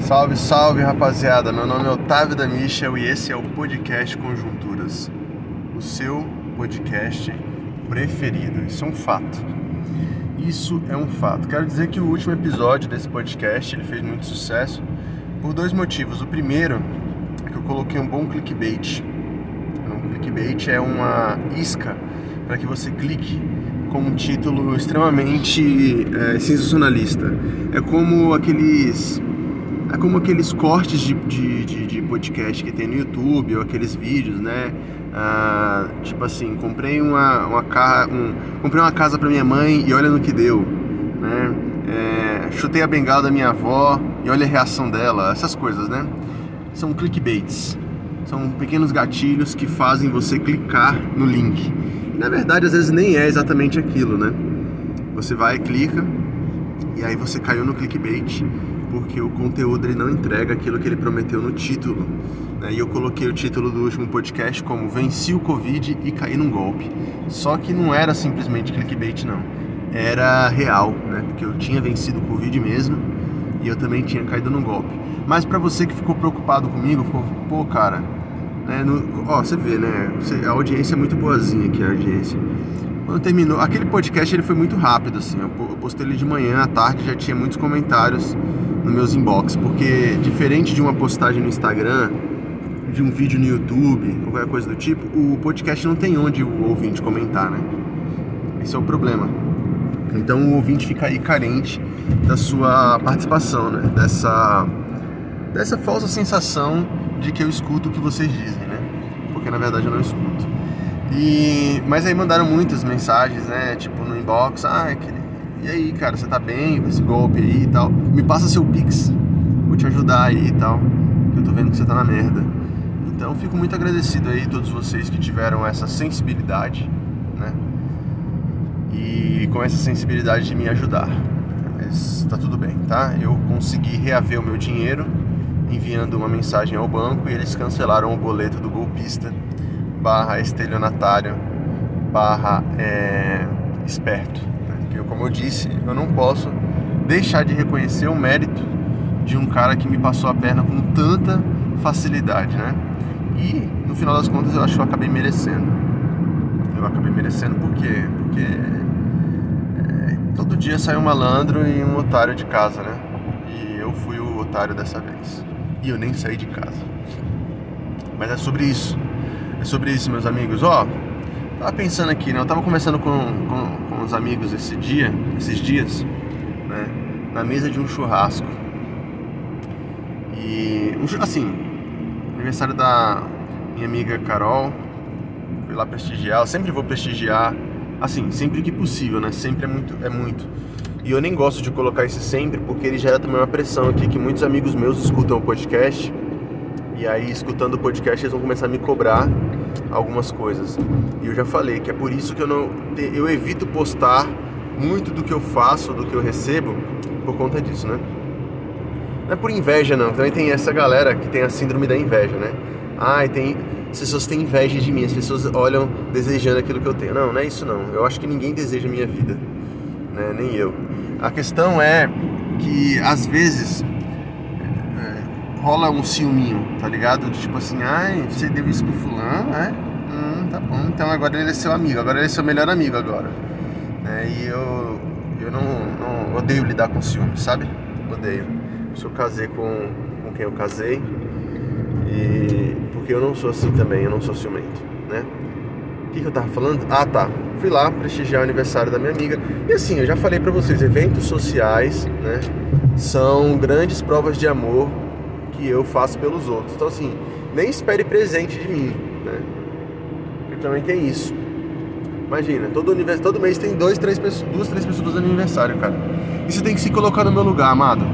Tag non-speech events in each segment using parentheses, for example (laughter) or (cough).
Salve, salve rapaziada! Meu nome é Otávio da Michel e esse é o podcast Conjunturas, o seu podcast preferido. Isso é um fato. Isso é um fato. Quero dizer que o último episódio desse podcast ele fez muito sucesso por dois motivos. O primeiro é que eu coloquei um bom clickbait. Um clickbait é uma isca para que você clique com um título extremamente é, sensacionalista. É como aqueles é como aqueles cortes de, de, de, de, podcast que tem no YouTube ou aqueles vídeos, né? Ah, tipo assim, comprei uma, uma, um, comprei uma casa para minha mãe e olha no que deu, né? É, chutei a bengala da minha avó e olha a reação dela, essas coisas, né? São clickbaits, são pequenos gatilhos que fazem você clicar no link. Na verdade, às vezes nem é exatamente aquilo, né? Você vai, clica e aí você caiu no clickbait porque o conteúdo ele não entrega aquilo que ele prometeu no título. Né? E eu coloquei o título do último podcast como Venci o Covid e caí num golpe. Só que não era simplesmente clickbait, não. Era real, né? Porque eu tinha vencido o Covid mesmo e eu também tinha caído num golpe. Mas para você que ficou preocupado comigo, ficou, pô, cara, né, no, ó, você vê, né? a audiência é muito boazinha aqui, a audiência. Quando terminou, aquele podcast ele foi muito rápido, assim. Eu postei ele de manhã, à tarde já tinha muitos comentários nos meus inbox, porque diferente de uma postagem no Instagram, de um vídeo no YouTube ou qualquer coisa do tipo, o podcast não tem onde o ouvinte comentar, né? Esse é o problema. Então o ouvinte fica aí carente da sua participação, né? Dessa, dessa falsa sensação de que eu escuto o que vocês dizem, né? Porque na verdade eu não escuto. E, mas aí mandaram muitas mensagens, né? Tipo no inbox, ah, aquele e aí, cara, você tá bem com esse golpe aí e tal? Me passa seu Pix, vou te ajudar aí e tal, que eu tô vendo que você tá na merda. Então, fico muito agradecido aí a todos vocês que tiveram essa sensibilidade, né? E com essa sensibilidade de me ajudar. Mas tá tudo bem, tá? Eu consegui reaver o meu dinheiro enviando uma mensagem ao banco e eles cancelaram o boleto do golpista barra estelionatário barra é, esperto eu, como eu disse, eu não posso deixar de reconhecer o mérito de um cara que me passou a perna com tanta facilidade, né? E no final das contas eu acho que eu acabei merecendo. Eu acabei merecendo por quê? Porque é, todo dia sai um malandro e um otário de casa, né? E eu fui o otário dessa vez. E eu nem saí de casa. Mas é sobre isso. É sobre isso, meus amigos. Ó, tava pensando aqui, né? Eu tava conversando com, com uns amigos esse dia, esses dias, né, na mesa de um churrasco. E assim, aniversário da minha amiga Carol, fui lá prestigiar, eu sempre vou prestigiar, assim, sempre que possível, né? Sempre é muito, é muito. E eu nem gosto de colocar esse sempre, porque ele gera também uma pressão aqui, que muitos amigos meus escutam o podcast, e aí escutando o podcast eles vão começar a me cobrar algumas coisas. E eu já falei que é por isso que eu não eu evito postar muito do que eu faço, do que eu recebo, por conta disso, né? Não é por inveja não, também tem essa galera que tem a síndrome da inveja, né? Ai, tem as pessoas têm inveja de mim, as pessoas olham desejando aquilo que eu tenho. Não, não é isso não. Eu acho que ninguém deseja a minha vida, né? Nem eu. A questão é que às vezes rola um ciúminho, tá ligado? Tipo assim, ai, você deu isso pro fulano, né? Hum, tá bom, então agora ele é seu amigo, agora ele é seu melhor amigo agora. É, e eu, eu não, não odeio lidar com ciúme, sabe? Odeio. Eu casei com, com quem eu casei e porque eu não sou assim também, eu não sou ciumento, né? O que, que eu tava falando? Ah, tá. Fui lá prestigiar o aniversário da minha amiga. E assim, eu já falei para vocês, eventos sociais, né? São grandes provas de amor que eu faço pelos outros. Então, assim, nem espere presente de mim, né? Porque também tem isso. Imagina, todo, univers... todo mês tem dois, três pessoas, duas, três pessoas fazendo aniversário, cara. E você tem que se colocar no meu lugar, amado.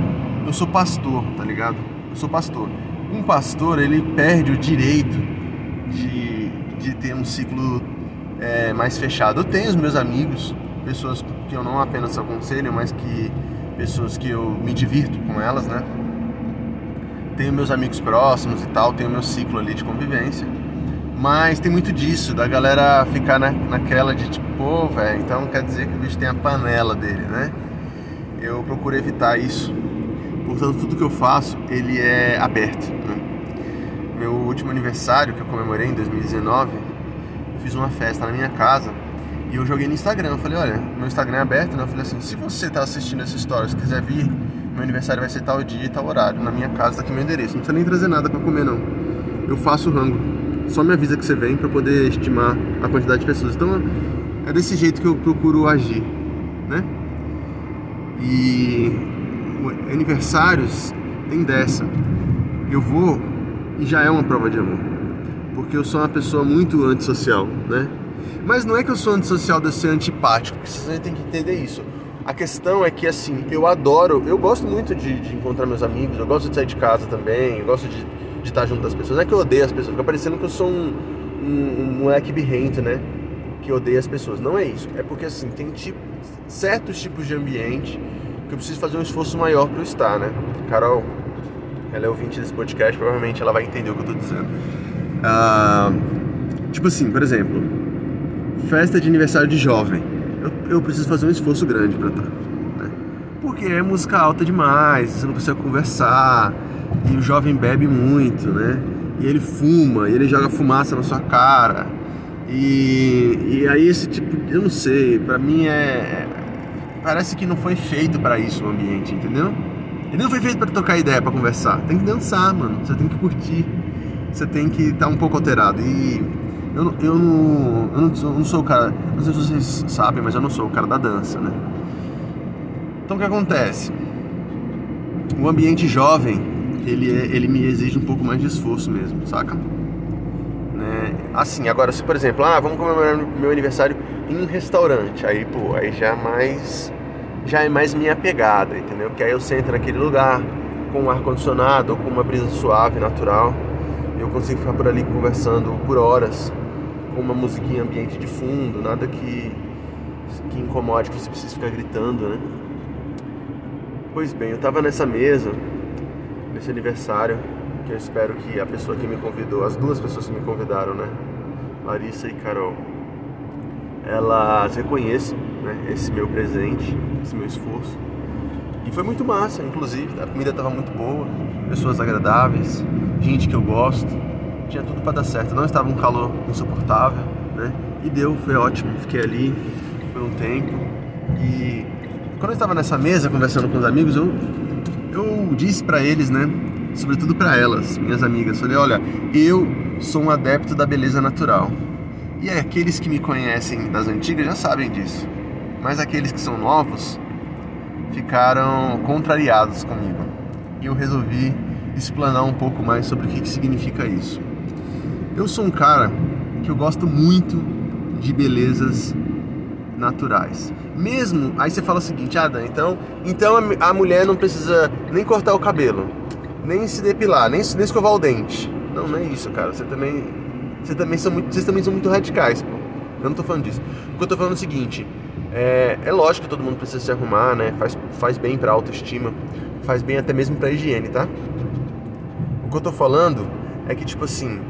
Eu sou pastor, tá ligado? Eu sou pastor. Um pastor, ele perde o direito de, de ter um ciclo é, mais fechado. Eu tenho os meus amigos, pessoas que eu não apenas aconselho, mas que pessoas que eu me divirto com elas, né? Tenho meus amigos próximos e tal, tenho meu ciclo ali de convivência. Mas tem muito disso, da galera ficar na, naquela de tipo, pô, velho, então quer dizer que o bicho tem a panela dele, né? Eu procuro evitar isso, portanto tudo que eu faço ele é aberto. Né? Meu último aniversário que eu comemorei em 2019, eu fiz uma festa na minha casa e eu joguei no Instagram. Eu falei, olha, meu Instagram é aberto, né? Eu falei assim, se você está assistindo essa história, se quiser vir, meu aniversário vai ser tal dia e tal horário. Na minha casa tá aqui meu endereço. Não precisa nem trazer nada para comer não. Eu faço rango. Só me avisa que você vem para poder estimar a quantidade de pessoas. Então é desse jeito que eu procuro agir, né? E aniversários tem dessa. Eu vou e já é uma prova de amor. Porque eu sou uma pessoa muito antissocial, né? Mas não é que eu sou antissocial de ser antipático, porque vocês têm que entender isso. A questão é que, assim, eu adoro, eu gosto muito de, de encontrar meus amigos, eu gosto de sair de casa também, eu gosto de, de estar junto das pessoas. Não é que eu odeio as pessoas, fica parecendo que eu sou um, um, um moleque birrento, né? Que odeia as pessoas. Não é isso. É porque, assim, tem tipo, certos tipos de ambiente que eu preciso fazer um esforço maior para eu estar, né? Carol, ela é ouvinte desse podcast, provavelmente ela vai entender o que eu tô dizendo. Ah, tipo assim, por exemplo, festa de aniversário de jovem. Eu, eu preciso fazer um esforço grande para estar. Né? Porque é música alta demais, você não consegue conversar, e o jovem bebe muito, né? E ele fuma, e ele joga fumaça na sua cara. E, e aí esse tipo, eu não sei, para mim é parece que não foi feito para isso o ambiente, entendeu? Ele não foi feito para trocar ideia, para conversar. Tem que dançar, mano. Você tem que curtir. Você tem que estar tá um pouco alterado. E eu, eu, não, eu, não, eu não sou o cara. Não sei se vocês sabem, mas eu não sou o cara da dança, né? Então o que acontece? O ambiente jovem, ele, é, ele me exige um pouco mais de esforço mesmo, saca? Né? Assim, agora se por exemplo, ah, vamos comemorar meu aniversário em um restaurante. Aí, pô, aí já é mais já é mais minha pegada, entendeu? Porque aí eu sento naquele lugar com um ar condicionado ou com uma brisa suave, natural. Eu consigo ficar por ali conversando por horas com uma musiquinha ambiente de fundo, nada que que incomode, que você precisa ficar gritando, né? Pois bem, eu tava nessa mesa, nesse aniversário, que eu espero que a pessoa que me convidou, as duas pessoas que me convidaram, né? Larissa e Carol, elas reconheçam né, esse meu presente, esse meu esforço. E foi muito massa, inclusive. A comida estava muito boa, pessoas agradáveis, gente que eu gosto. Tinha tudo para dar certo. Não estava um calor insuportável, né? E deu, foi ótimo. Fiquei ali por um tempo. E quando eu estava nessa mesa conversando com os amigos, eu, eu disse para eles, né? Sobretudo para elas, minhas amigas, falei: olha, eu sou um adepto da beleza natural. E aqueles que me conhecem das antigas já sabem disso. Mas aqueles que são novos ficaram contrariados comigo. E eu resolvi explanar um pouco mais sobre o que, que significa isso. Eu sou um cara que eu gosto muito de belezas naturais. Mesmo, aí você fala o seguinte, ah, Dan, então, então a mulher não precisa nem cortar o cabelo, nem se depilar, nem, nem escovar o dente. Não, não é isso, cara. Você também vocês também são muito, vocês também são muito radicais, pô. Eu não tô falando disso. O que eu tô falando é o seguinte: é, é lógico que todo mundo precisa se arrumar, né? Faz, faz bem pra autoestima, faz bem até mesmo pra higiene, tá? O que eu tô falando é que, tipo assim,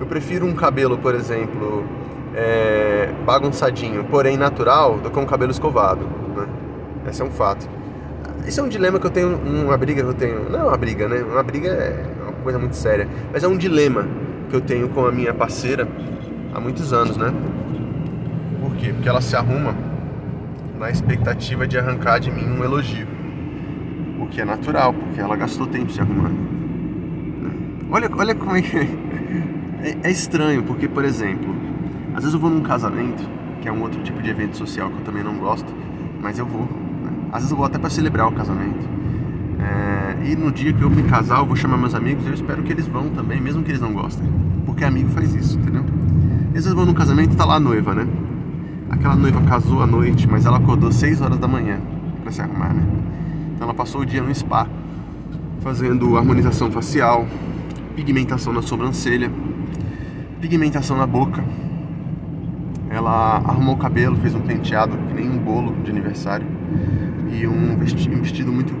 eu prefiro um cabelo, por exemplo, é, bagunçadinho, porém natural, do que um cabelo escovado, né? Esse é um fato. Esse é um dilema que eu tenho, uma briga que eu tenho. Não é uma briga, né? Uma briga é uma coisa muito séria, mas é um dilema que eu tenho com a minha parceira há muitos anos, né? Por quê? Porque ela se arruma na expectativa de arrancar de mim um elogio. O que é natural, porque ela gastou tempo se arrumando. Olha, olha como é que é. é estranho, porque, por exemplo, às vezes eu vou num casamento, que é um outro tipo de evento social que eu também não gosto, mas eu vou. Né? Às vezes eu vou até para celebrar o casamento. É, e no dia que eu me casar, eu vou chamar meus amigos eu espero que eles vão também, mesmo que eles não gostem. Porque amigo faz isso, entendeu? Às vezes vão num casamento e tá lá a noiva, né? Aquela noiva casou à noite, mas ela acordou 6 horas da manhã para se arrumar, né? Então ela passou o dia no spa, fazendo harmonização facial, pigmentação na sobrancelha, pigmentação na boca. Ela arrumou o cabelo, fez um penteado que nem um bolo de aniversário e um vestido muito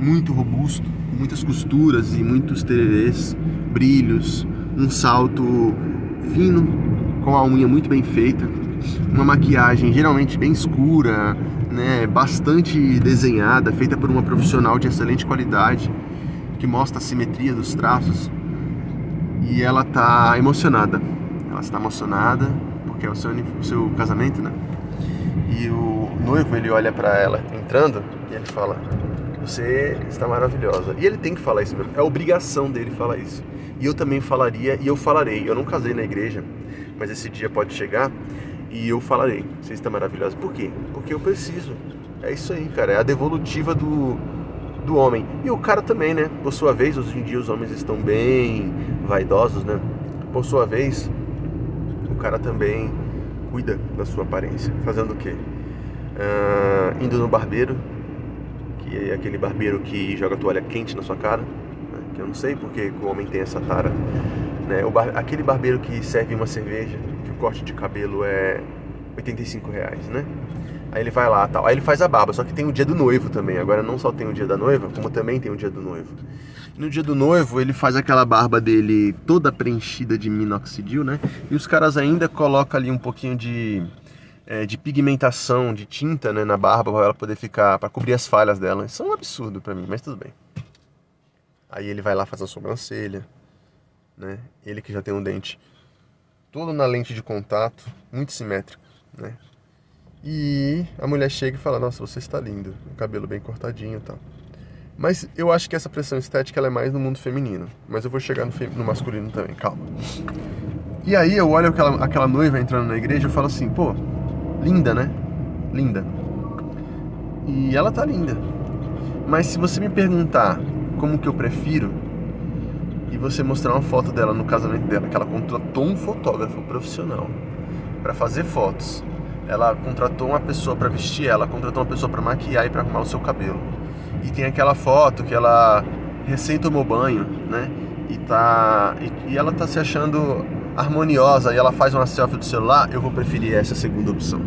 muito robusto, muitas costuras e muitos tererês, brilhos, um salto fino, com a unha muito bem feita, uma maquiagem geralmente bem escura, né, bastante desenhada, feita por uma profissional de excelente qualidade, que mostra a simetria dos traços. E ela tá emocionada. Ela está emocionada porque é o seu, o seu casamento, né? E o noivo ele olha para ela entrando e ele fala: Você está maravilhosa. E ele tem que falar isso mesmo. É obrigação dele falar isso. E eu também falaria e eu falarei. Eu não casei na igreja, mas esse dia pode chegar e eu falarei: Você está maravilhosa. Por quê? Porque eu preciso. É isso aí, cara. É a devolutiva do, do homem. E o cara também, né? Por sua vez, hoje em dia os homens estão bem vaidosos, né? Por sua vez, o cara também cuida da sua aparência. Fazendo o quê? Uh, indo no barbeiro, que é aquele barbeiro que joga toalha quente na sua cara, né? que eu não sei porque o homem tem essa tara. Né? O bar... Aquele barbeiro que serve uma cerveja, que o corte de cabelo é 85 reais, né? Aí ele vai lá tal. Aí ele faz a barba, só que tem o dia do noivo também. Agora não só tem o dia da noiva, como também tem o dia do noivo. No dia do noivo, ele faz aquela barba dele toda preenchida de minoxidil, né? E os caras ainda colocam ali um pouquinho de, é, de pigmentação, de tinta né, na barba para ela poder ficar, para cobrir as falhas dela. Isso é um absurdo para mim, mas tudo bem. Aí ele vai lá fazer a sobrancelha, né? Ele que já tem um dente todo na lente de contato, muito simétrico, né? E a mulher chega e fala: Nossa, você está lindo, o cabelo bem cortadinho e tal. Mas eu acho que essa pressão estética é mais no mundo feminino. Mas eu vou chegar no, no masculino também, calma. E aí eu olho aquela, aquela noiva entrando na igreja e falo assim: Pô, linda, né? Linda. E ela tá linda. Mas se você me perguntar como que eu prefiro, e você mostrar uma foto dela no casamento dela, que ela contratou um fotógrafo profissional para fazer fotos ela contratou uma pessoa para vestir ela, contratou uma pessoa para maquiar e para arrumar o seu cabelo. E tem aquela foto que ela recém tomou banho, né? E tá e, e ela tá se achando harmoniosa e ela faz uma selfie do celular, eu vou preferir essa segunda opção.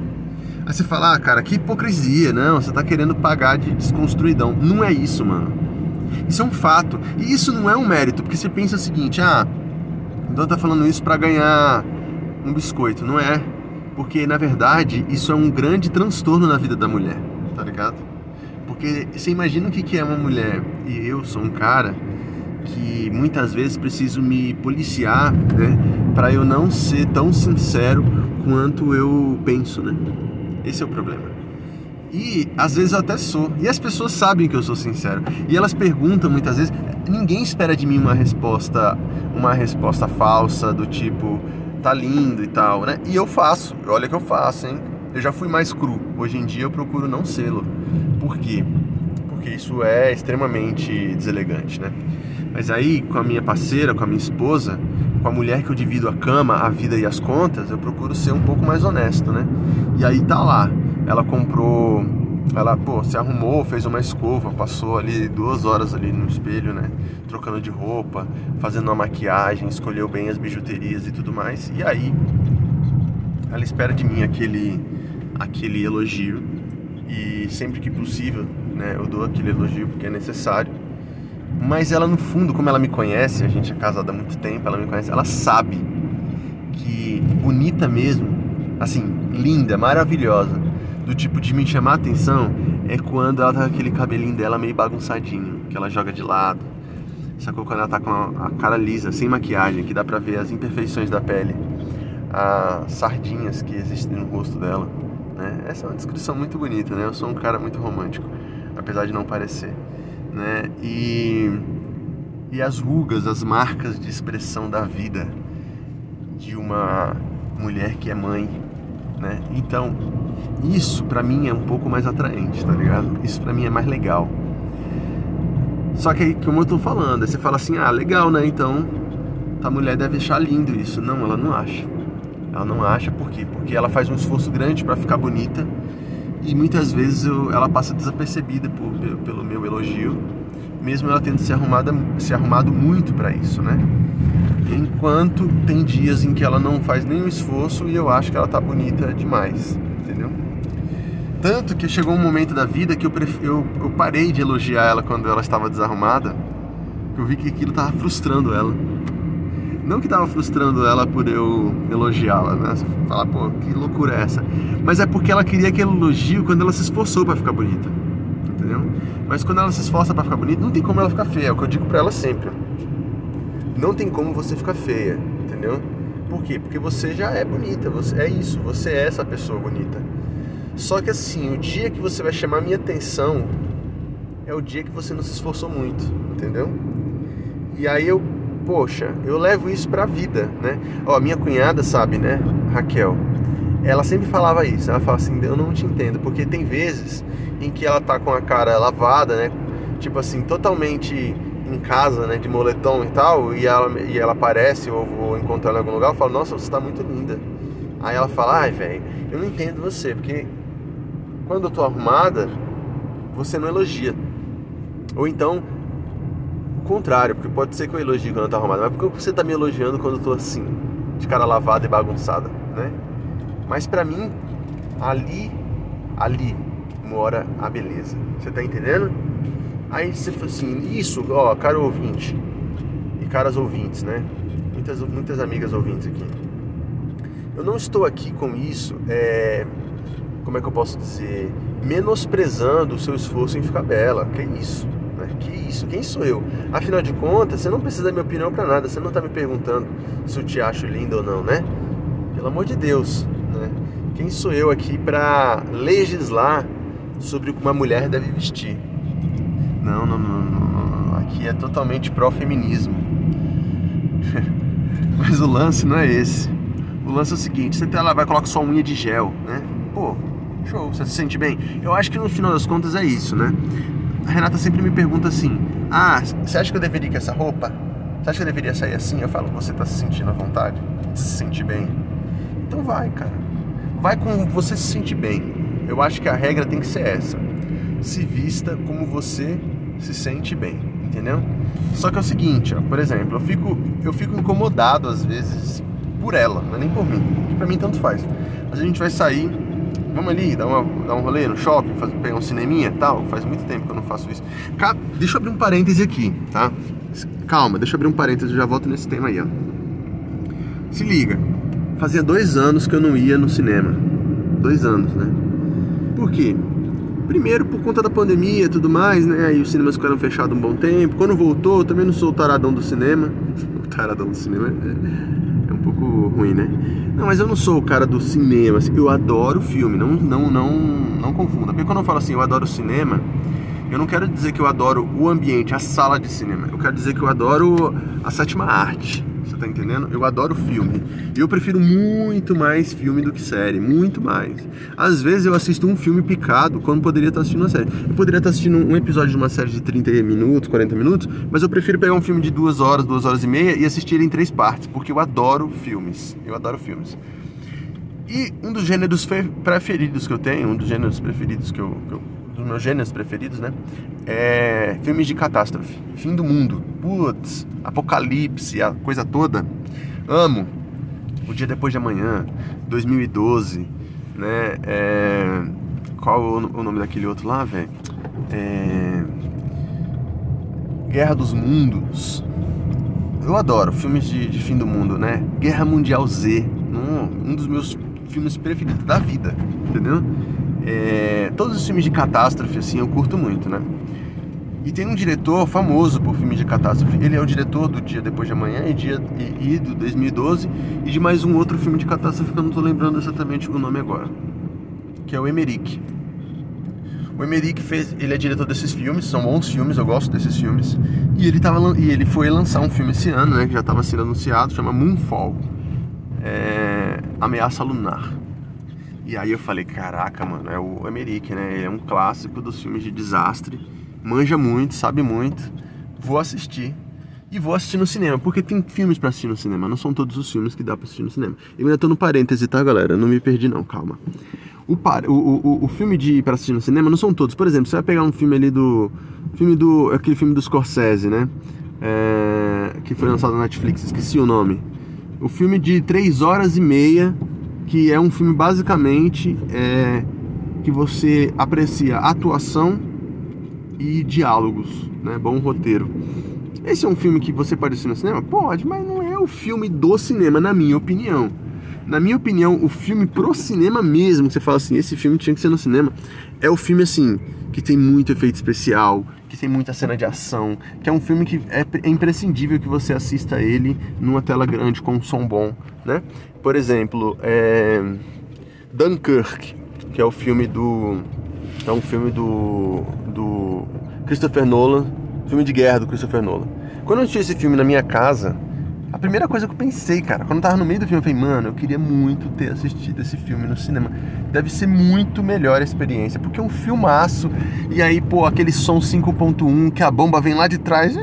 Aí você fala, ah, cara, que hipocrisia, não, você tá querendo pagar de desconstruidão. Não é isso, mano. Isso é um fato. E isso não é um mérito, porque você pensa o seguinte, ah, então tá falando isso para ganhar um biscoito, não é? Porque, na verdade, isso é um grande transtorno na vida da mulher, tá ligado? Porque você imagina o que é uma mulher, e eu sou um cara que muitas vezes preciso me policiar, né, para eu não ser tão sincero quanto eu penso, né? Esse é o problema. E às vezes eu até sou. E as pessoas sabem que eu sou sincero. E elas perguntam muitas vezes, ninguém espera de mim uma resposta, uma resposta falsa do tipo, tá lindo e tal, né? E eu faço, olha que eu faço, hein? Eu já fui mais cru. Hoje em dia eu procuro não sê-lo. Por quê? Porque isso é extremamente deselegante, né? Mas aí, com a minha parceira, com a minha esposa, com a mulher que eu divido a cama, a vida e as contas, eu procuro ser um pouco mais honesto, né? E aí tá lá. Ela comprou ela, pô, se arrumou, fez uma escova, passou ali duas horas ali no espelho, né? Trocando de roupa, fazendo uma maquiagem, escolheu bem as bijuterias e tudo mais. E aí, ela espera de mim aquele, aquele elogio. E sempre que possível, né? Eu dou aquele elogio porque é necessário. Mas ela, no fundo, como ela me conhece, a gente é casada há muito tempo, ela me conhece, ela sabe que bonita mesmo, assim, linda, maravilhosa do tipo de me chamar a atenção é quando ela tá com aquele cabelinho dela meio bagunçadinho, que ela joga de lado. Sacou? Quando ela tá com a, cara lisa, sem maquiagem, que dá pra ver as imperfeições da pele, as sardinhas que existem no rosto dela. Né? Essa é uma descrição muito bonita, né? Eu sou um cara muito romântico, apesar de não parecer. Né? E, e as rugas, as marcas de expressão da vida de uma mulher que é mãe, né? Então, isso para mim é um pouco mais atraente, tá ligado? Isso para mim é mais legal. Só que aí, como eu tô falando, aí você fala assim: "Ah, legal, né? Então, a mulher deve achar lindo isso". Não, ela não acha. Ela não acha por quê? Porque ela faz um esforço grande para ficar bonita e muitas vezes eu, ela passa desapercebida por, pelo meu elogio, mesmo ela tendo se arrumado, se arrumado muito para isso, né? Enquanto tem dias em que ela não faz nenhum esforço e eu acho que ela tá bonita demais, entendeu? Tanto que chegou um momento da vida que eu, eu, eu parei de elogiar ela quando ela estava desarrumada, eu vi que aquilo tava frustrando ela. Não que tava frustrando ela por eu elogiá-la, né? Falar, pô, que loucura é essa? Mas é porque ela queria aquele elogio quando ela se esforçou para ficar bonita. Entendeu? Mas quando ela se esforça para ficar bonita, não tem como ela ficar feia. É o que eu digo pra ela sempre. Não tem como você ficar feia, entendeu? Por quê? Porque você já é bonita, você é isso, você é essa pessoa bonita. Só que assim, o dia que você vai chamar minha atenção é o dia que você não se esforçou muito, entendeu? E aí eu, poxa, eu levo isso pra vida, né? Ó, minha cunhada sabe, né, Raquel? Ela sempre falava isso, ela fala assim, eu não te entendo, porque tem vezes em que ela tá com a cara lavada, né? Tipo assim, totalmente em casa, né, de moletom e tal, e ela, e ela aparece ou vou encontrar ela em algum lugar, eu falo, nossa, você tá muito linda. Aí ela fala, ai, velho, eu não entendo você, porque quando eu tô arrumada, você não elogia. Ou então, o contrário, porque pode ser que eu elogie quando eu tô arrumada, mas por que você tá me elogiando quando eu tô assim, de cara lavada e bagunçada, né? Mas pra mim, ali, ali mora a beleza. Você tá entendendo? Aí você fala assim, isso, ó, caro ouvinte e caras ouvintes, né? Muitas, muitas amigas ouvintes aqui. Eu não estou aqui com isso, é, como é que eu posso dizer, menosprezando o seu esforço em ficar bela. Que isso? Né? Que isso? Quem sou eu? Afinal de contas, você não precisa da minha opinião para nada. Você não está me perguntando se eu te acho linda ou não, né? Pelo amor de Deus, né? Quem sou eu aqui para legislar sobre o que uma mulher deve vestir? Não, não, não, não, Aqui é totalmente pró-feminismo. (laughs) Mas o lance não é esse. O lance é o seguinte: você tá lá, vai colocar sua unha de gel, né? Pô, show, você se sente bem? Eu acho que no final das contas é isso, né? A Renata sempre me pergunta assim: Ah, você acha que eu deveria ir com essa roupa? Você acha que eu deveria sair assim? Eu falo: Você tá se sentindo à vontade? Se sente bem? Então vai, cara. Vai com você se sentir bem. Eu acho que a regra tem que ser essa. Se vista como você se sente bem, entendeu? Só que é o seguinte, ó, por exemplo, eu fico, eu fico incomodado às vezes por ela, não é nem por mim, que pra mim tanto faz. Mas a gente vai sair, vamos ali, dar, uma, dar um rolê no shopping, fazer, pegar um cineminha e tal, faz muito tempo que eu não faço isso. Cá, deixa eu abrir um parêntese aqui, tá? Calma, deixa eu abrir um parêntese, eu já volto nesse tema aí, ó. Se liga, fazia dois anos que eu não ia no cinema. Dois anos, né? Por quê? Primeiro por conta da pandemia e tudo mais, né? Aí os cinemas ficaram fechados um bom tempo. Quando voltou, eu também não sou o taradão do cinema. (laughs) O taradão do cinema é, é, um pouco ruim, né? Não, mas eu não sou o cara do cinema. Assim, eu adoro filme, não, não, não, não confunda. Porque quando eu falo assim, eu adoro cinema, eu não quero dizer que eu adoro o ambiente, a sala de cinema. Eu quero dizer que eu adoro a sétima arte. Você tá entendendo? Eu adoro filme. E eu prefiro muito mais filme do que série. Muito mais. Às vezes eu assisto um filme picado quando poderia estar assistindo uma série. Eu poderia estar assistindo um episódio de uma série de 30 minutos, 40 minutos, mas eu prefiro pegar um filme de duas horas, duas horas e meia e assistir ele em três partes, porque eu adoro filmes. Eu adoro filmes. E um dos gêneros preferidos que eu tenho, um dos gêneros preferidos que eu, que eu dos meus gêneros preferidos, né? É filmes de catástrofe, fim do mundo, putz, apocalipse, a coisa toda. Amo. O dia depois de amanhã, 2012, né? É... Qual o nome daquele outro lá, velho? É... Guerra dos Mundos. Eu adoro filmes de, de, fim do mundo, né? Guerra Mundial Z, um, um dos meus filmes preferidos da vida, entendeu? É, todos os filmes de catástrofe, assim, eu curto muito, né? E tem um diretor famoso por filmes de catástrofe. Ele é o diretor do Dia Depois de Amanhã e, dia, e, e do 2012 e de mais um outro filme de catástrofe que eu não estou lembrando exatamente o nome agora, que é o Emerick. O Emerick fez, ele é diretor desses filmes, são bons filmes, eu gosto desses filmes. E ele tava, e ele foi lançar um filme esse ano, né, que já estava sendo anunciado, chama Moonfall, é, Ameaça Lunar. E aí eu falei, caraca, mano, é o Emerick, né? É um clássico dos filmes de desastre. Manja muito, sabe muito. Vou assistir. E vou assistir no cinema, porque tem filmes para assistir no cinema, não são todos os filmes que dá para assistir no cinema. Eu ainda tô no parêntese, tá, galera? Não me perdi não, calma. O, par... o, o, o filme de para assistir no cinema não são todos. Por exemplo, você vai pegar um filme ali do filme do aquele filme do Scorsese, né? É... que foi lançado na Netflix, esqueci o nome. O filme de 3 horas e meia que é um filme basicamente é, que você aprecia atuação e diálogos, né? Bom roteiro. Esse é um filme que você pode assistir no cinema? Pode, mas não é o filme do cinema, na minha opinião. Na minha opinião, o filme pro cinema mesmo, que você fala assim, esse filme tinha que ser no cinema, é o filme assim, que tem muito efeito especial, que tem muita cena de ação, que é um filme que é, é imprescindível que você assista ele numa tela grande com um som bom, né? Por exemplo, é... Dunkirk, que é o filme do é um filme do do Christopher Nolan, filme de guerra do Christopher Nolan. Quando eu assisti esse filme na minha casa, a primeira coisa que eu pensei, cara, quando eu tava no meio do filme, eu falei, mano, eu queria muito ter assistido esse filme no cinema. Deve ser muito melhor a experiência, porque é um filmaço. E aí, pô, aquele som 5.1, que a bomba vem lá de trás,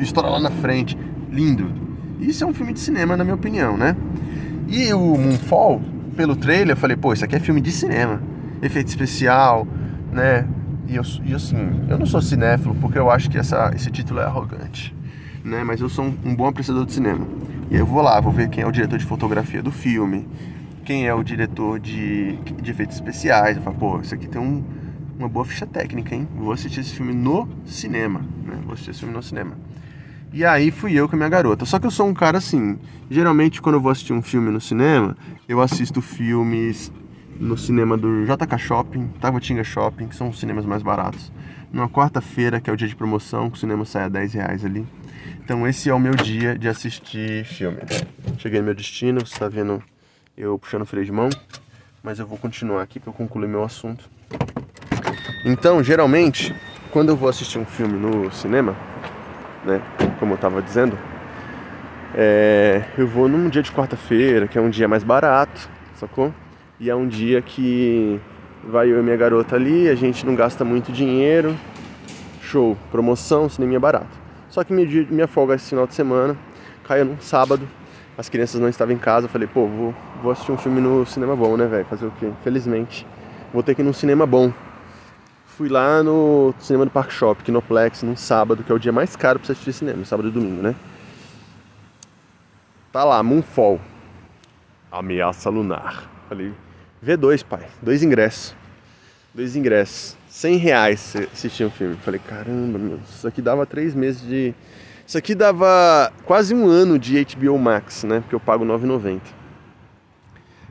estoura lá na frente. Lindo. Isso é um filme de cinema, na minha opinião, né? E o Moonfall, pelo trailer, eu falei, pô, isso aqui é filme de cinema. Efeito especial, né? E, eu, e assim, eu não sou cinéfilo porque eu acho que essa, esse título é arrogante, né? Mas eu sou um, um bom apreciador de cinema. E eu vou lá, vou ver quem é o diretor de fotografia do filme, quem é o diretor de, de efeitos especiais. Eu falo, pô, isso aqui tem um, uma boa ficha técnica, hein? Vou assistir esse filme no cinema, né? Vou assistir esse filme no cinema. E aí fui eu com a minha garota. Só que eu sou um cara assim, geralmente quando eu vou assistir um filme no cinema, eu assisto filmes no cinema do JK Shopping, Taguatinga Shopping, que são os cinemas mais baratos. Numa quarta-feira, que é o dia de promoção, que o cinema sai a 10 reais ali. Então esse é o meu dia de assistir filme. Cheguei no meu destino, você está vendo eu puxando o freio de mão, mas eu vou continuar aqui para eu concluir meu assunto. Então, geralmente, quando eu vou assistir um filme no cinema, né, como eu estava dizendo, é, eu vou num dia de quarta-feira, que é um dia mais barato, sacou? E é um dia que vai eu e minha garota ali, a gente não gasta muito dinheiro. Show, promoção, cinema barato. Só que minha, minha folga esse final de semana caiu num sábado. As crianças não estavam em casa. Eu falei, pô, vou, vou assistir um filme no cinema bom, né, velho? Fazer o quê? Felizmente, vou ter que ir num cinema bom. Fui lá no cinema do Park Shop, Kinoplex, num sábado, que é o dia mais caro pra você assistir cinema, sábado e domingo, né? Tá lá, Moonfall. Ameaça Lunar. Falei, V2, pai. Dois ingressos. Dois ingressos. 100 reais assistir um filme. Falei, caramba, meu, isso aqui dava três meses de. Isso aqui dava quase um ano de HBO Max, né? Porque eu pago 9,90.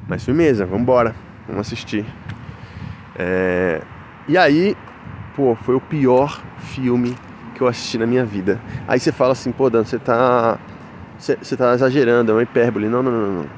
Mas firmeza, vambora. Vamos assistir. É... E aí, pô, foi o pior filme que eu assisti na minha vida. Aí você fala assim, pô, Dan, você tá. Você tá exagerando, é uma hipérbole. Não, não, não, não.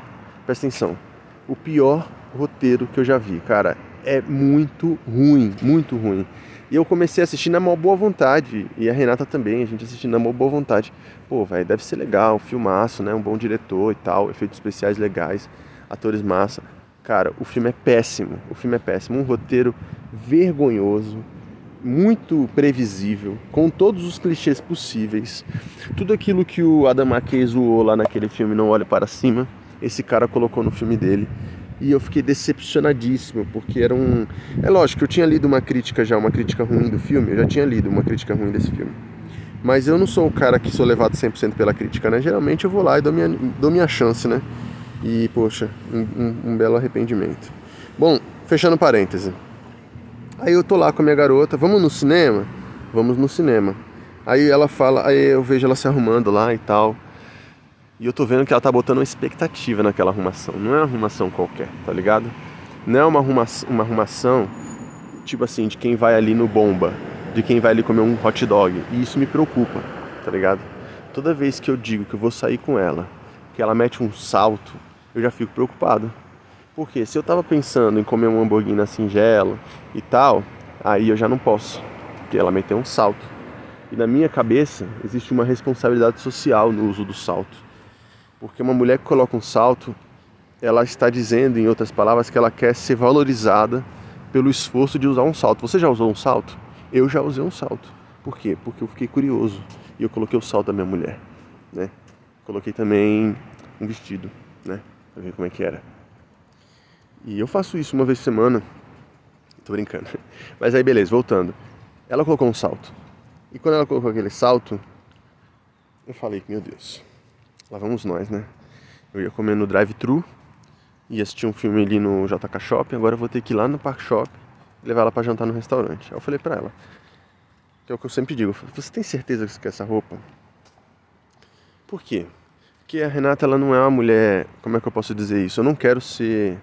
Presta atenção. O pior roteiro que eu já vi, cara. É muito ruim, muito ruim. E eu comecei a assistir na maior boa vontade. E a Renata também, a gente assistindo na maior boa vontade. Pô, velho, deve ser legal, filmaço, né? Um bom diretor e tal, efeitos especiais legais, atores massa. Cara, o filme é péssimo. O filme é péssimo. Um roteiro vergonhoso, muito previsível, com todos os clichês possíveis. Tudo aquilo que o Adam McKay zoou lá naquele filme Não Olhe Para Cima, esse cara colocou no filme dele e eu fiquei decepcionadíssimo, porque era um. É lógico, eu tinha lido uma crítica já, uma crítica ruim do filme, eu já tinha lido uma crítica ruim desse filme. Mas eu não sou o cara que sou levado 100% pela crítica, né? Geralmente eu vou lá e dou minha, dou minha chance, né? E, poxa, um, um, um belo arrependimento. Bom, fechando parêntese. Aí eu tô lá com a minha garota, vamos no cinema? Vamos no cinema. Aí ela fala, aí eu vejo ela se arrumando lá e tal. E eu tô vendo que ela tá botando uma expectativa naquela arrumação. Não é uma arrumação qualquer, tá ligado? Não é uma arrumação, uma arrumação tipo assim, de quem vai ali no bomba, de quem vai ali comer um hot dog. E isso me preocupa, tá ligado? Toda vez que eu digo que eu vou sair com ela, que ela mete um salto, eu já fico preocupado. Porque se eu tava pensando em comer um hambúrguer na singela e tal, aí eu já não posso, porque ela meteu um salto. E na minha cabeça existe uma responsabilidade social no uso do salto. Porque uma mulher que coloca um salto, ela está dizendo, em outras palavras, que ela quer ser valorizada pelo esforço de usar um salto. Você já usou um salto? Eu já usei um salto. Por quê? Porque eu fiquei curioso e eu coloquei o salto da minha mulher, né? Coloquei também um vestido, né? Pra ver como é que era. E eu faço isso uma vez por semana. Tô brincando. (laughs) Mas aí beleza, voltando. Ela colocou um salto. E quando ela colocou aquele salto, eu falei, meu Deus, Lá vamos nós, né? Eu ia comer no drive-thru, ia assistir um filme ali no JK Shopping, agora eu vou ter que ir lá no Park Shop e levar ela para jantar no restaurante. Aí eu falei pra ela, que é o que eu sempre digo, você tem certeza que você quer essa roupa? Por quê? Porque a Renata ela não é uma mulher, como é que eu posso dizer isso? Eu não quero ser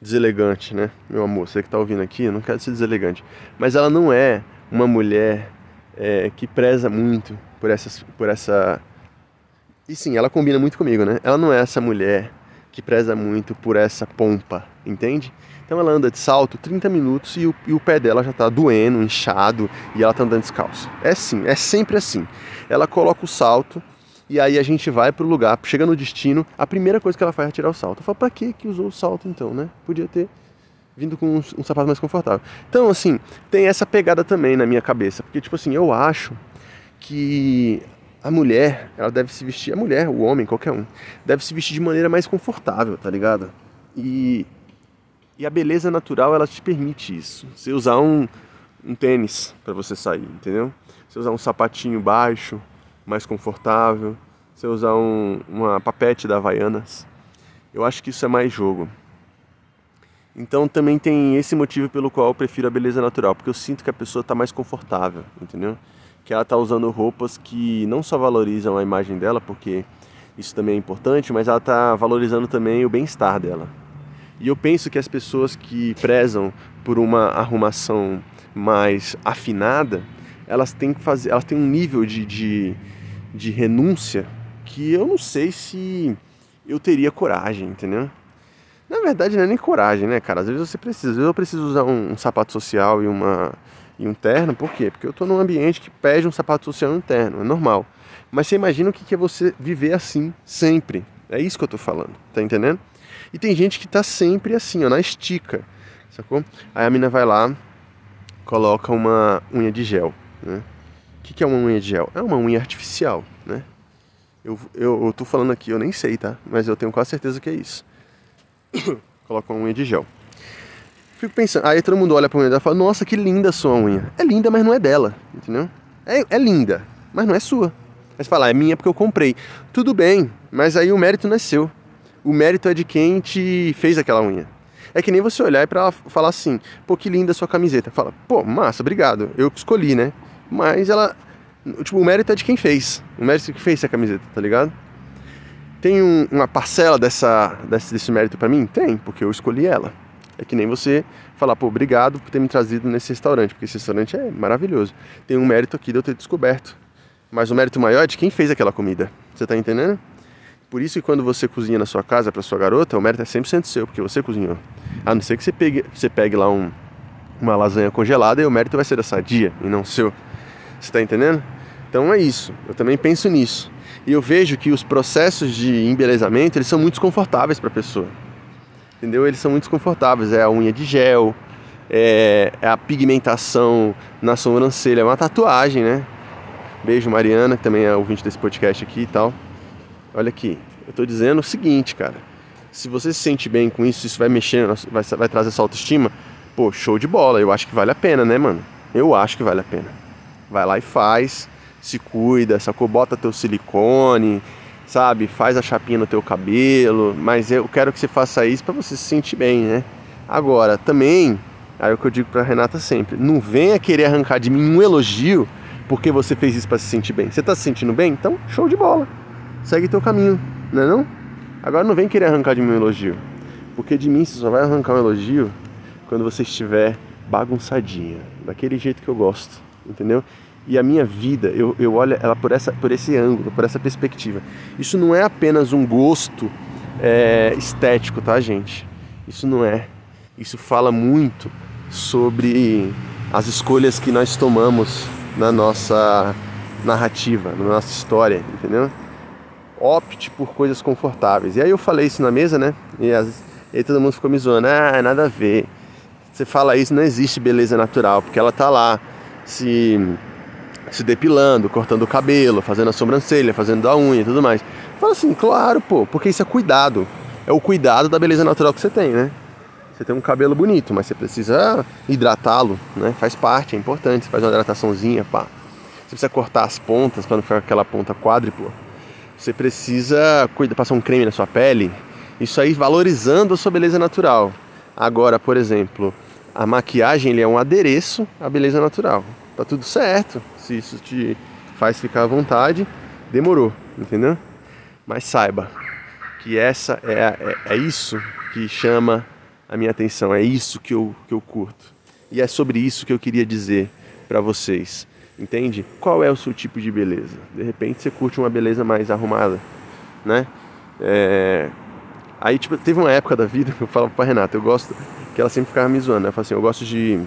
deselegante, né, meu amor? Você que está ouvindo aqui, eu não quero ser deselegante. Mas ela não é uma mulher é, que preza muito por, essas, por essa. E sim, ela combina muito comigo, né? Ela não é essa mulher que preza muito por essa pompa, entende? Então ela anda de salto 30 minutos e o, e o pé dela já está doendo, inchado e ela está andando descalço. É assim, é sempre assim. Ela coloca o salto e aí a gente vai pro lugar, chega no destino, a primeira coisa que ela faz é tirar o salto. Eu falo, pra que que usou o salto então, né? Podia ter vindo com um, um sapato mais confortável. Então, assim, tem essa pegada também na minha cabeça, porque tipo assim, eu acho que a mulher, ela deve se vestir, a mulher, o homem, qualquer um, deve se vestir de maneira mais confortável, tá ligado? E, e a beleza natural, ela te permite isso. Você usar um, um tênis para você sair, entendeu? Você usar um sapatinho baixo, mais confortável, você usar um, uma papete da Havaianas. Eu acho que isso é mais jogo. Então também tem esse motivo pelo qual eu prefiro a beleza natural, porque eu sinto que a pessoa está mais confortável, entendeu? Que ela está usando roupas que não só valorizam a imagem dela, porque isso também é importante, mas ela está valorizando também o bem-estar dela. E eu penso que as pessoas que prezam por uma arrumação mais afinada, elas têm que fazer, elas têm um nível de, de de renúncia que eu não sei se eu teria coragem, entendeu? Na verdade, não é nem coragem, né, cara? Às vezes você precisa. Às vezes eu preciso usar um, um sapato social e, uma, e um terno. Por quê? Porque eu tô num ambiente que pede um sapato social e um terno. É normal. Mas você imagina o que é você viver assim, sempre. É isso que eu tô falando. Tá entendendo? E tem gente que tá sempre assim, ó, na estica. Sacou? Aí a mina vai lá, coloca uma unha de gel, né? O que é uma unha de gel? É uma unha artificial, né? Eu, eu, eu tô falando aqui, eu nem sei, tá? Mas eu tenho quase certeza que é isso. (coughs) Coloca uma unha de gel. Fico pensando, aí todo mundo olha pra unha dela e fala, nossa, que linda a sua unha. É linda, mas não é dela, entendeu? É, é linda, mas não é sua. Aí você fala, ah, é minha porque eu comprei. Tudo bem, mas aí o mérito não é seu. O mérito é de quem te fez aquela unha. É que nem você olhar e falar assim, pô, que linda a sua camiseta. Fala, pô, massa, obrigado. Eu escolhi, né? Mas ela. Tipo, o mérito é de quem fez. O mérito é de quem fez essa camiseta, tá ligado? Tem um, uma parcela dessa, desse, desse mérito para mim? Tem, porque eu escolhi ela. É que nem você falar, pô, obrigado por ter me trazido nesse restaurante, porque esse restaurante é maravilhoso. Tem um mérito aqui de eu ter descoberto. Mas o mérito maior é de quem fez aquela comida. Você tá entendendo? Por isso que quando você cozinha na sua casa para sua garota, o mérito é 100% seu, porque você cozinhou. A não ser que você pegue, você pegue lá um, uma lasanha congelada e o mérito vai ser da sadia e não seu. Você está entendendo? Então é isso. Eu também penso nisso. E eu vejo que os processos de embelezamento eles são muito desconfortáveis para a pessoa. Entendeu? Eles são muito desconfortáveis. É a unha de gel, é, é a pigmentação na sobrancelha, é uma tatuagem, né? Beijo, Mariana, que também é ouvinte desse podcast aqui e tal. Olha aqui, eu tô dizendo o seguinte, cara. Se você se sente bem com isso, isso vai mexer, vai, vai trazer essa autoestima, pô, show de bola. Eu acho que vale a pena, né, mano? Eu acho que vale a pena. Vai lá e faz, se cuida, sacou? Bota teu silicone, sabe? Faz a chapinha no teu cabelo, mas eu quero que você faça isso para você se sentir bem, né? Agora, também, aí é o que eu digo pra Renata sempre, não venha querer arrancar de mim um elogio porque você fez isso para se sentir bem. Você tá se sentindo bem? Então, show de bola. Segue teu caminho, não é não? Agora não vem querer arrancar de mim um elogio. Porque de mim você só vai arrancar um elogio quando você estiver bagunçadinha, daquele jeito que eu gosto entendeu? E a minha vida, eu, eu olho ela por, essa, por esse ângulo, por essa perspectiva. Isso não é apenas um gosto é, estético, tá, gente? Isso não é. Isso fala muito sobre as escolhas que nós tomamos na nossa narrativa, na nossa história, entendeu? Opte por coisas confortáveis. E aí eu falei isso na mesa, né? E, as, e aí todo mundo ficou me zoando. Ah, nada a ver. Você fala isso, não existe beleza natural, porque ela tá lá se, se depilando, cortando o cabelo, fazendo a sobrancelha, fazendo a unha e tudo mais. Fala assim, claro, pô, porque isso é cuidado. É o cuidado da beleza natural que você tem, né? Você tem um cabelo bonito, mas você precisa hidratá-lo, né? Faz parte, é importante. Você faz uma hidrataçãozinha, pá. Você precisa cortar as pontas para não ficar aquela ponta quádrupla. Você precisa cuidar, passar um creme na sua pele. Isso aí valorizando a sua beleza natural. Agora, por exemplo, a maquiagem ele é um adereço à beleza natural. Tá tudo certo. Se isso te faz ficar à vontade, demorou, entendeu? Mas saiba que essa é, é, é isso que chama a minha atenção, é isso que eu, que eu curto. E é sobre isso que eu queria dizer para vocês. Entende? Qual é o seu tipo de beleza? De repente você curte uma beleza mais arrumada, né? É... Aí, tipo, teve uma época da vida que eu falava pra Renata, eu gosto, que ela sempre ficava me zoando, né? Eu assim, eu gosto de.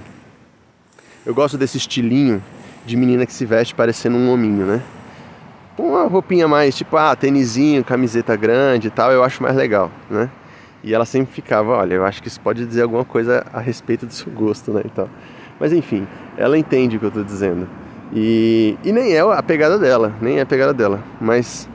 Eu gosto desse estilinho de menina que se veste parecendo um hominho, né? Com uma roupinha mais, tipo, ah, tênisinho, camiseta grande e tal, eu acho mais legal, né? E ela sempre ficava, olha, eu acho que isso pode dizer alguma coisa a respeito do seu gosto, né? E tal. Mas enfim, ela entende o que eu tô dizendo. E, e nem é a pegada dela, nem é a pegada dela. Mas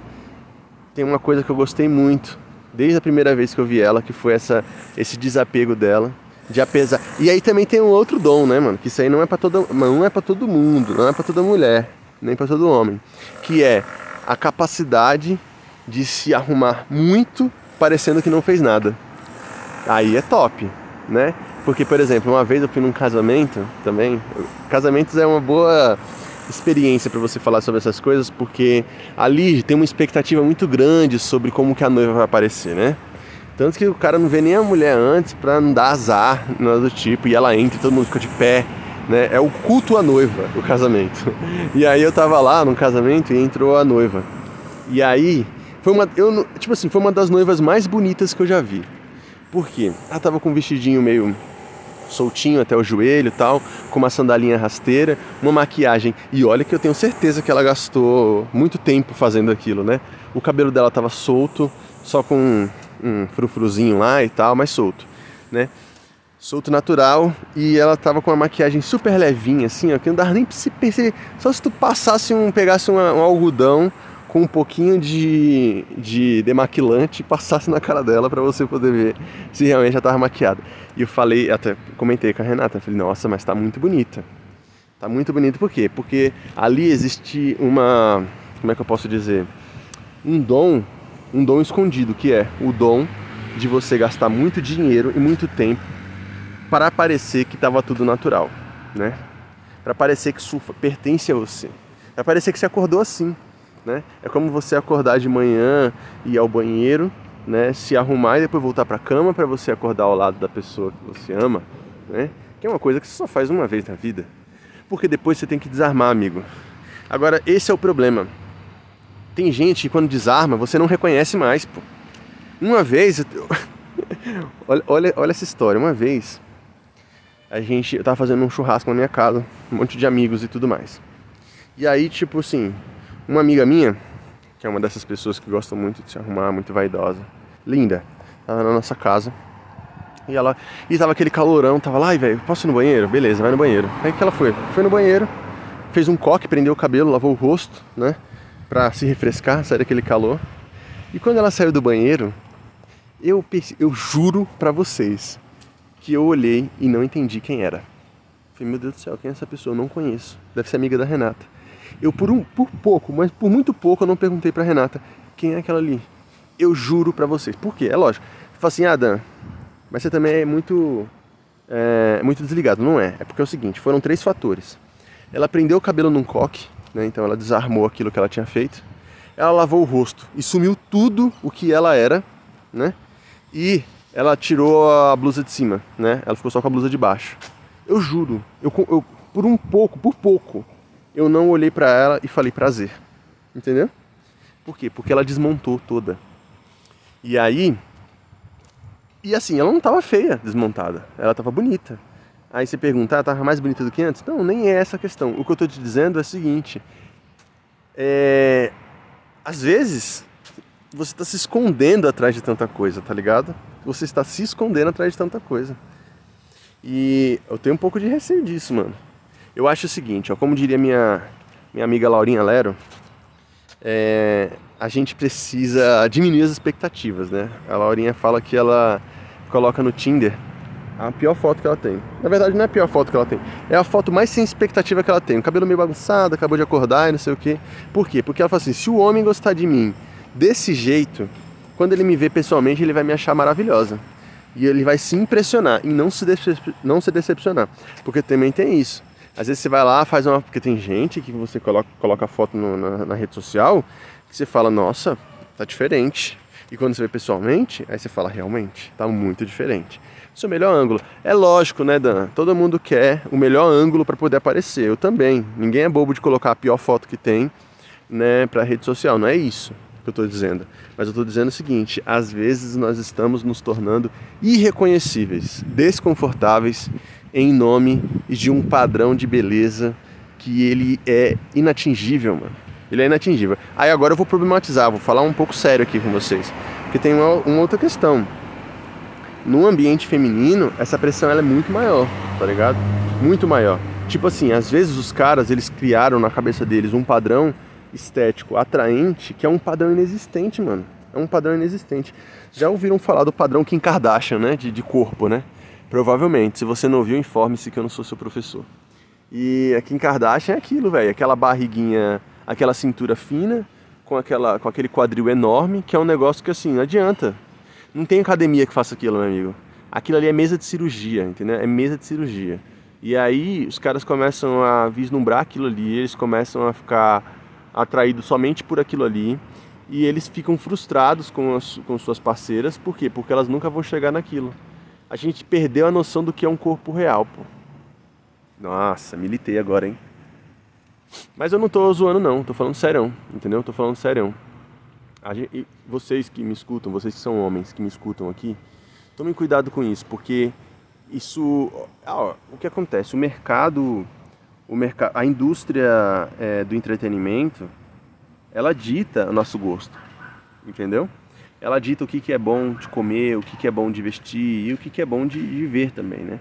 tem uma coisa que eu gostei muito, desde a primeira vez que eu vi ela, que foi essa, esse desapego dela. De apesar. E aí também tem um outro dom, né, mano? Que isso aí não é para todo, não é para todo mundo, não é para toda mulher, nem para todo homem, que é a capacidade de se arrumar muito parecendo que não fez nada. Aí é top, né? Porque, por exemplo, uma vez eu fui num casamento também. Casamentos é uma boa experiência para você falar sobre essas coisas, porque ali tem uma expectativa muito grande sobre como que a noiva vai aparecer, né? Tanto que o cara não vê nem a mulher antes para não dar azar, nada do tipo, e ela entra e todo mundo fica de pé, né? É o culto à noiva, o casamento. E aí eu tava lá num casamento e entrou a noiva. E aí foi uma, eu, tipo assim, foi uma das noivas mais bonitas que eu já vi. Por quê? Ela tava com um vestidinho meio soltinho até o joelho e tal, com uma sandalinha rasteira, uma maquiagem. E olha que eu tenho certeza que ela gastou muito tempo fazendo aquilo, né? O cabelo dela tava solto, só com um, um frufruzinho lá e tal, mas solto, né? Solto natural e ela tava com uma maquiagem super levinha, assim, ó, que não dava nem pra se perceber. Só se tu passasse um, pegasse uma, um algodão com um pouquinho de, de demaquilante e passasse na cara dela para você poder ver se realmente ela estava maquiada. E eu falei, até comentei com a Renata, falei, nossa, mas está muito bonita. Tá muito bonita por quê? Porque ali existe uma, como é que eu posso dizer? Um dom, um dom escondido, que é o dom de você gastar muito dinheiro e muito tempo para parecer que estava tudo natural, né? Para parecer que isso pertence a você. Para parecer que você acordou assim né? É como você acordar de manhã e ir ao banheiro, né? Se arrumar e depois voltar para a cama para você acordar ao lado da pessoa que você ama, né? Que é uma coisa que você só faz uma vez na vida. Porque depois você tem que desarmar, amigo. Agora, esse é o problema. Tem gente que quando desarma, você não reconhece mais, pô. Uma vez, (laughs) olha, olha, olha essa história, uma vez a gente, eu tava fazendo um churrasco na minha casa, um monte de amigos e tudo mais. E aí, tipo assim, uma amiga minha, que é uma dessas pessoas que gostam muito de se arrumar, muito vaidosa, linda, tava na nossa casa. E ela. E tava aquele calorão, tava lá, velho, posso ir no banheiro? Beleza, vai no banheiro. Aí que ela foi? Foi no banheiro, fez um coque, prendeu o cabelo, lavou o rosto, né? Pra se refrescar, sair daquele calor. E quando ela saiu do banheiro, eu, eu juro pra vocês que eu olhei e não entendi quem era. Falei, meu Deus do céu, quem é essa pessoa? Eu não conheço. Deve ser amiga da Renata. Eu por um por pouco, mas por muito pouco eu não perguntei para Renata quem é aquela ali. Eu juro para vocês. Por quê? É lógico. Fala assim, ah, Dan, mas você também é muito é, muito desligado. Não é. É porque é o seguinte, foram três fatores. Ela prendeu o cabelo num coque, né? Então ela desarmou aquilo que ela tinha feito. Ela lavou o rosto e sumiu tudo o que ela era, né? E ela tirou a blusa de cima, né? Ela ficou só com a blusa de baixo. Eu juro, eu, eu por um pouco, por pouco, eu não olhei para ela e falei prazer. Entendeu? Por quê? Porque ela desmontou toda. E aí. E assim, ela não tava feia desmontada. Ela tava bonita. Aí você pergunta, ah, tava mais bonita do que antes? Não, nem é essa a questão. O que eu tô te dizendo é o seguinte. É... Às vezes, você está se escondendo atrás de tanta coisa, tá ligado? Você está se escondendo atrás de tanta coisa. E eu tenho um pouco de receio disso, mano. Eu acho o seguinte, ó, como diria minha, minha amiga Laurinha Lero, é, a gente precisa diminuir as expectativas, né? A Laurinha fala que ela coloca no Tinder a pior foto que ela tem. Na verdade, não é a pior foto que ela tem. É a foto mais sem expectativa que ela tem. O cabelo meio bagunçado, acabou de acordar e não sei o quê. Por quê? Porque ela fala assim: se o homem gostar de mim desse jeito, quando ele me vê pessoalmente, ele vai me achar maravilhosa. E ele vai se impressionar e não se, não se decepcionar. Porque também tem isso. Às vezes você vai lá, faz uma. Porque tem gente que você coloca, coloca foto no, na, na, rede social que você fala, nossa, tá diferente. E quando você vê pessoalmente, aí você fala, realmente, tá muito diferente. Seu melhor ângulo. É lógico, né, Dan? Todo mundo quer o melhor ângulo para poder aparecer. Eu também. Ninguém é bobo de colocar a pior foto que tem, né, para rede social. Não é isso que eu estou dizendo. Mas eu estou dizendo o seguinte: às vezes nós estamos nos tornando irreconhecíveis, desconfortáveis em nome de um padrão de beleza que ele é inatingível, mano. Ele é inatingível. Aí agora eu vou problematizar, vou falar um pouco sério aqui com vocês, porque tem uma, uma outra questão no ambiente feminino, essa pressão ela é muito maior, tá ligado? Muito maior. Tipo assim, às vezes os caras, eles criaram na cabeça deles um padrão estético atraente que é um padrão inexistente, mano. É um padrão inexistente. Já ouviram falar do padrão Kim Kardashian, né? De, de corpo, né? Provavelmente. Se você não ouviu, informe-se que eu não sou seu professor. E a Kim Kardashian é aquilo, velho. Aquela barriguinha, aquela cintura fina, com, aquela, com aquele quadril enorme, que é um negócio que assim, não adianta. Não tem academia que faça aquilo, meu amigo. Aquilo ali é mesa de cirurgia, entendeu? É mesa de cirurgia. E aí os caras começam a vislumbrar aquilo ali, eles começam a ficar atraídos somente por aquilo ali e eles ficam frustrados com, as, com suas parceiras, por quê? Porque elas nunca vão chegar naquilo. A gente perdeu a noção do que é um corpo real, pô. Nossa, militei agora, hein? Mas eu não tô zoando não, tô falando sério, entendeu? Tô falando sério. Gente, vocês que me escutam, vocês que são homens que me escutam aqui, tomem cuidado com isso, porque isso, ó, o que acontece, o mercado, o mercado, a indústria é, do entretenimento, ela dita o nosso gosto, entendeu? Ela dita o que, que é bom de comer, o que, que é bom de vestir e o que, que é bom de, de ver também, né?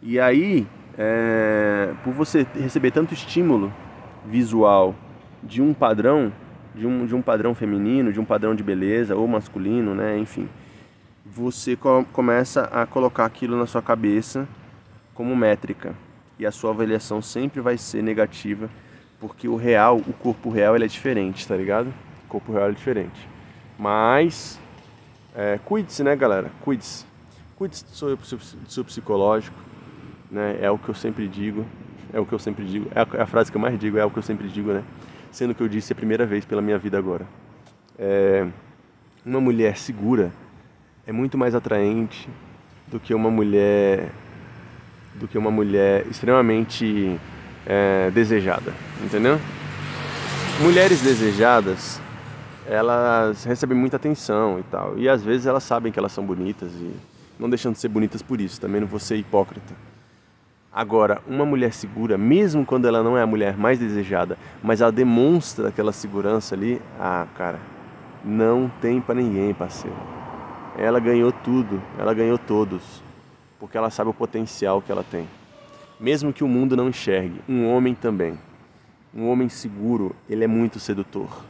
E aí, é, por você receber tanto estímulo visual de um padrão, de um, de um padrão feminino, de um padrão de beleza ou masculino, né? Enfim, você co começa a colocar aquilo na sua cabeça como métrica e a sua avaliação sempre vai ser negativa porque o real, o corpo real, ele é diferente, tá ligado? O corpo real é diferente. Mas é, cuide-se, né, galera? Cuide-se. Cuide-se do seu, do seu psicológico, né? É o que eu sempre digo. É o que eu sempre digo. É a, é a frase que eu mais digo, é o que eu sempre digo, né? Sendo que eu disse a primeira vez pela minha vida agora. É, uma mulher segura é muito mais atraente do que uma mulher do que uma mulher extremamente é, desejada, entendeu? Mulheres desejadas, elas recebem muita atenção e tal, e às vezes elas sabem que elas são bonitas e não deixam de ser bonitas por isso. Também não vou ser hipócrita. Agora, uma mulher segura, mesmo quando ela não é a mulher mais desejada, mas ela demonstra aquela segurança ali, ah, cara, não tem para ninguém, parceiro. Ela ganhou tudo, ela ganhou todos, porque ela sabe o potencial que ela tem. Mesmo que o mundo não enxergue, um homem também. Um homem seguro, ele é muito sedutor.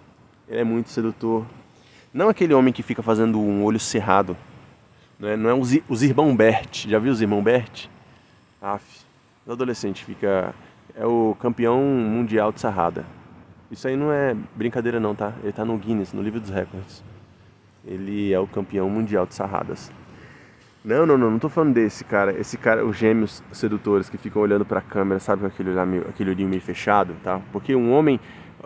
Ele é muito sedutor. Não aquele homem que fica fazendo um olho cerrado. Não é, não é os, irmão Bert. Já viu os irmão Bert? Aff, do adolescente fica é o campeão mundial de sarrada. Isso aí não é brincadeira não, tá? Ele tá no Guinness, no livro dos recordes. Ele é o campeão mundial de sarradas. Não, não, não, não tô falando desse cara. Esse cara, os gêmeos sedutores que ficam olhando para a câmera, sabe, com aquele, olhar meio, aquele olhinho meio fechado, tá? Porque um homem,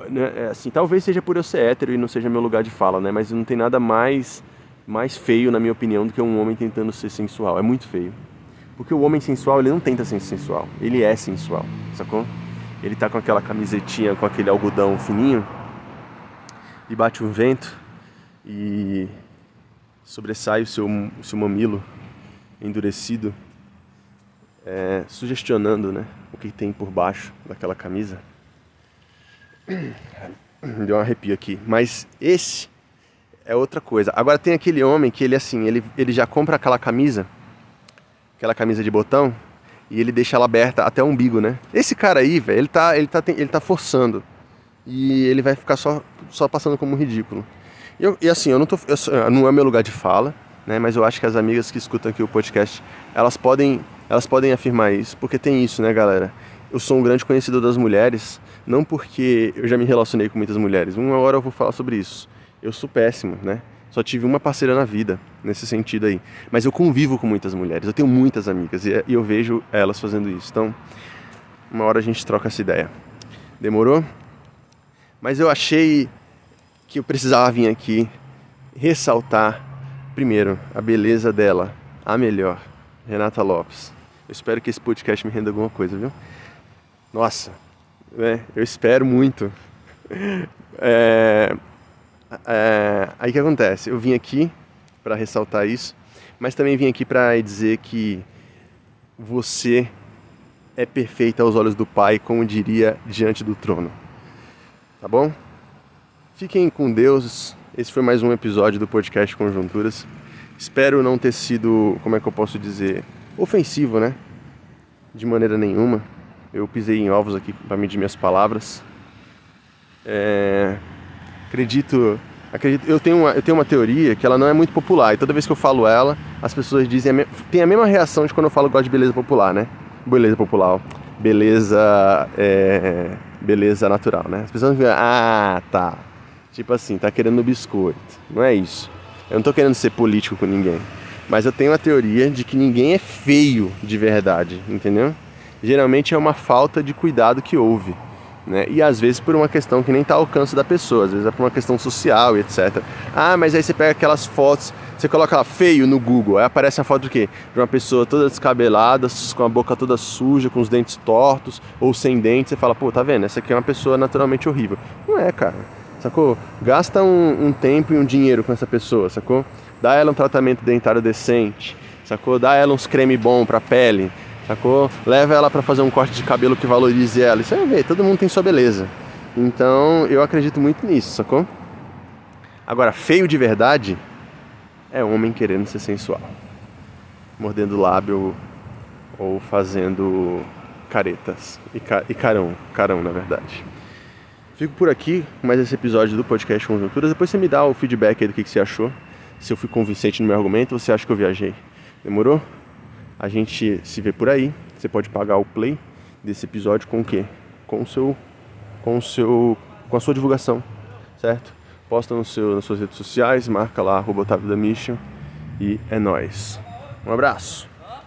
né, é assim, talvez seja por eu ser hétero e não seja meu lugar de fala, né? Mas não tem nada mais, mais feio, na minha opinião, do que um homem tentando ser sensual. É muito feio. Porque o homem sensual, ele não tenta ser sensual, ele é sensual, sacou? Ele tá com aquela camisetinha, com aquele algodão fininho, e bate um vento, e sobressai o seu, o seu mamilo endurecido, é, sugestionando né, o que tem por baixo daquela camisa. (coughs) Deu um arrepio aqui. Mas esse é outra coisa. Agora tem aquele homem que ele assim, ele, ele já compra aquela camisa aquela camisa de botão e ele deixa ela aberta até o umbigo, né? Esse cara aí, velho, ele tá, ele, tá, ele tá forçando. E ele vai ficar só, só passando como ridículo. E, eu, e assim, eu não tô. Eu, não é meu lugar de fala, né? Mas eu acho que as amigas que escutam aqui o podcast, elas podem, elas podem afirmar isso, porque tem isso, né, galera? Eu sou um grande conhecedor das mulheres, não porque eu já me relacionei com muitas mulheres. Uma hora eu vou falar sobre isso. Eu sou péssimo, né? Só tive uma parceira na vida, nesse sentido aí. Mas eu convivo com muitas mulheres, eu tenho muitas amigas e eu vejo elas fazendo isso. Então, uma hora a gente troca essa ideia. Demorou? Mas eu achei que eu precisava vir aqui ressaltar, primeiro, a beleza dela, a melhor, Renata Lopes. Eu espero que esse podcast me renda alguma coisa, viu? Nossa, né? eu espero muito. (laughs) É, é, aí o que acontece? Eu vim aqui para ressaltar isso, mas também vim aqui para dizer que você é perfeita aos olhos do Pai, como diria diante do trono. Tá bom? Fiquem com Deus. Esse foi mais um episódio do podcast Conjunturas. Espero não ter sido, como é que eu posso dizer, ofensivo, né? De maneira nenhuma. Eu pisei em ovos aqui para medir minhas palavras. É... Acredito, acredito eu, tenho uma, eu tenho uma teoria que ela não é muito popular. E toda vez que eu falo ela, as pessoas dizem. A me... Tem a mesma reação de quando eu falo gosto de beleza popular, né? Beleza popular. Beleza. É... Beleza natural, né? As pessoas ficam, ah, tá. Tipo assim, tá querendo biscoito. Não é isso. Eu não tô querendo ser político com ninguém. Mas eu tenho a teoria de que ninguém é feio de verdade, entendeu? Geralmente é uma falta de cuidado que houve. Né? E às vezes por uma questão que nem está ao alcance da pessoa, às vezes é por uma questão social e etc. Ah, mas aí você pega aquelas fotos, você coloca lá feio no Google, aí aparece a foto de quê? De uma pessoa toda descabelada, com a boca toda suja, com os dentes tortos ou sem dentes, você fala, pô, tá vendo? Essa aqui é uma pessoa naturalmente horrível. Não é, cara. Sacou? Gasta um, um tempo e um dinheiro com essa pessoa, sacou? Dá ela um tratamento dentário decente, sacou? Dá ela uns creme bom pra pele, sacou? Leva ela para fazer um corte de cabelo que valorize ela. Isso aí ver, todo mundo tem sua beleza. Então eu acredito muito nisso, sacou? Agora, feio de verdade é homem querendo ser sensual, mordendo lábio ou fazendo caretas e, ca e carão, carão na verdade. Fico por aqui mais esse episódio do podcast Conjunturas. Depois você me dá o feedback aí do que, que você achou. Se eu fui convincente no meu argumento você acha que eu viajei. Demorou? A gente se vê por aí. Você pode pagar o play desse episódio com o quê? Com o seu com o seu com a sua divulgação, certo? Posta no seu nas suas redes sociais, marca lá arroba da Mission e é nós. Um abraço.